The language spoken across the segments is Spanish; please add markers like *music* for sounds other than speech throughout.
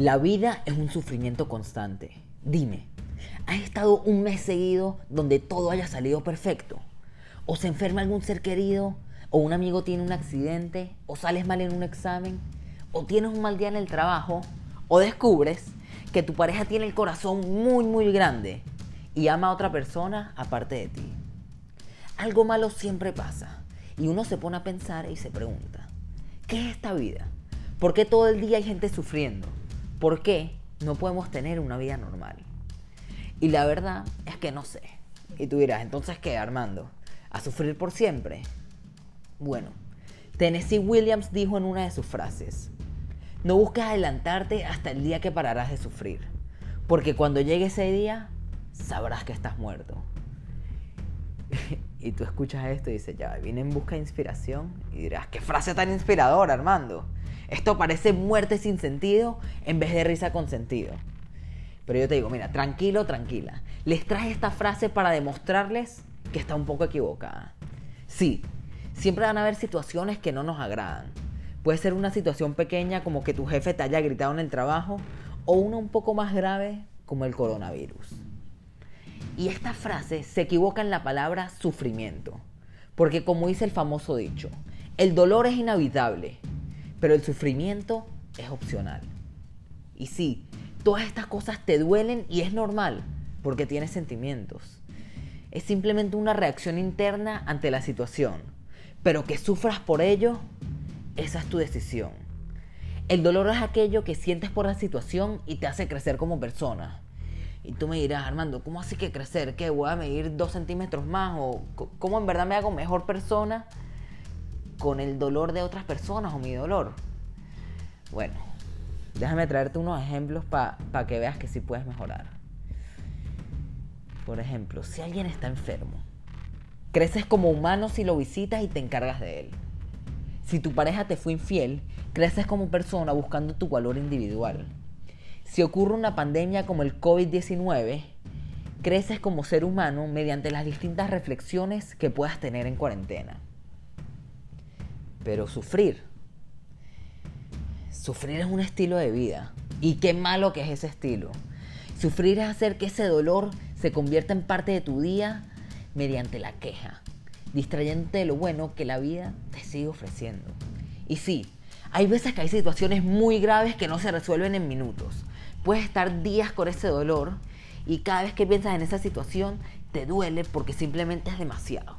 La vida es un sufrimiento constante. Dime, ¿has estado un mes seguido donde todo haya salido perfecto? ¿O se enferma algún ser querido? ¿O un amigo tiene un accidente? ¿O sales mal en un examen? ¿O tienes un mal día en el trabajo? ¿O descubres que tu pareja tiene el corazón muy muy grande y ama a otra persona aparte de ti? Algo malo siempre pasa y uno se pone a pensar y se pregunta, ¿qué es esta vida? ¿Por qué todo el día hay gente sufriendo? ¿Por qué no podemos tener una vida normal? Y la verdad es que no sé. Y tú dirás, entonces ¿qué, Armando? ¿A sufrir por siempre? Bueno, Tennessee Williams dijo en una de sus frases, no busques adelantarte hasta el día que pararás de sufrir, porque cuando llegue ese día, sabrás que estás muerto. *laughs* y tú escuchas esto y dices, ya, vine en busca de inspiración, y dirás, qué frase tan inspiradora, Armando. Esto parece muerte sin sentido en vez de risa con sentido. Pero yo te digo, mira, tranquilo, tranquila. Les traje esta frase para demostrarles que está un poco equivocada. Sí, siempre van a haber situaciones que no nos agradan. Puede ser una situación pequeña como que tu jefe te haya gritado en el trabajo o una un poco más grave como el coronavirus. Y esta frase se equivoca en la palabra sufrimiento. Porque como dice el famoso dicho, el dolor es inevitable, pero el sufrimiento es opcional. Y sí, todas estas cosas te duelen y es normal, porque tienes sentimientos. Es simplemente una reacción interna ante la situación, pero que sufras por ello, esa es tu decisión. El dolor es aquello que sientes por la situación y te hace crecer como persona. Y tú me dirás, Armando, ¿cómo así que crecer? ¿Qué? ¿Voy a medir dos centímetros más? ¿O cómo en verdad me hago mejor persona? Con el dolor de otras personas o mi dolor. Bueno, déjame traerte unos ejemplos para que veas que sí puedes mejorar. Por ejemplo, si alguien está enfermo, creces como humano si lo visitas y te encargas de él. Si tu pareja te fue infiel, creces como persona buscando tu valor individual. Si ocurre una pandemia como el COVID-19, creces como ser humano mediante las distintas reflexiones que puedas tener en cuarentena. Pero sufrir. Sufrir es un estilo de vida. Y qué malo que es ese estilo. Sufrir es hacer que ese dolor se convierta en parte de tu día mediante la queja, distrayéndote de lo bueno que la vida te sigue ofreciendo. Y sí, hay veces que hay situaciones muy graves que no se resuelven en minutos. Puedes estar días con ese dolor y cada vez que piensas en esa situación te duele porque simplemente es demasiado.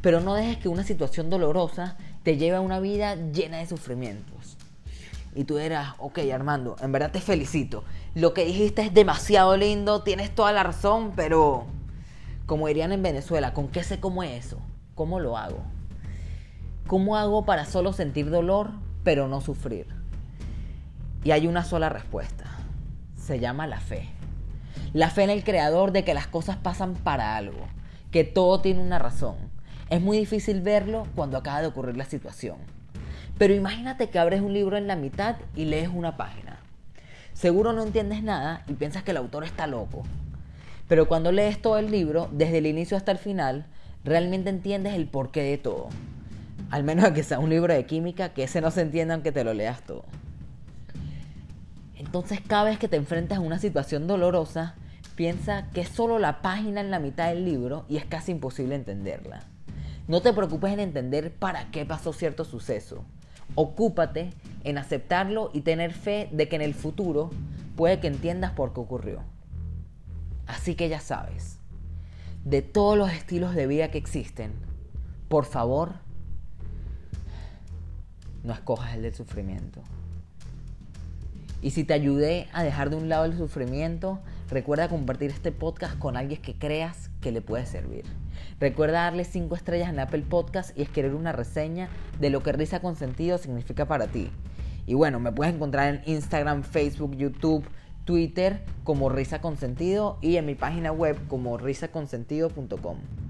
Pero no dejes que una situación dolorosa te lleve a una vida llena de sufrimientos. Y tú dirás, ok Armando, en verdad te felicito. Lo que dijiste es demasiado lindo, tienes toda la razón, pero como dirían en Venezuela, ¿con qué sé cómo es eso? ¿Cómo lo hago? ¿Cómo hago para solo sentir dolor, pero no sufrir? Y hay una sola respuesta. Se llama la fe. La fe en el creador de que las cosas pasan para algo, que todo tiene una razón es muy difícil verlo cuando acaba de ocurrir la situación. Pero imagínate que abres un libro en la mitad y lees una página. Seguro no entiendes nada y piensas que el autor está loco. Pero cuando lees todo el libro, desde el inicio hasta el final, realmente entiendes el porqué de todo. Al menos que sea un libro de química, que ese no se entienda aunque te lo leas todo. Entonces cada vez que te enfrentas a una situación dolorosa, piensa que es solo la página en la mitad del libro y es casi imposible entenderla. No te preocupes en entender para qué pasó cierto suceso. Ocúpate en aceptarlo y tener fe de que en el futuro puede que entiendas por qué ocurrió. Así que ya sabes, de todos los estilos de vida que existen, por favor, no escojas el del sufrimiento. Y si te ayudé a dejar de un lado el sufrimiento, recuerda compartir este podcast con alguien que creas que le puede servir. Recuerda darle 5 estrellas en Apple Podcast y escribir una reseña de lo que risa con sentido significa para ti. Y bueno, me puedes encontrar en Instagram, Facebook, YouTube, Twitter como Risa con Sentido y en mi página web como risaconsentido.com.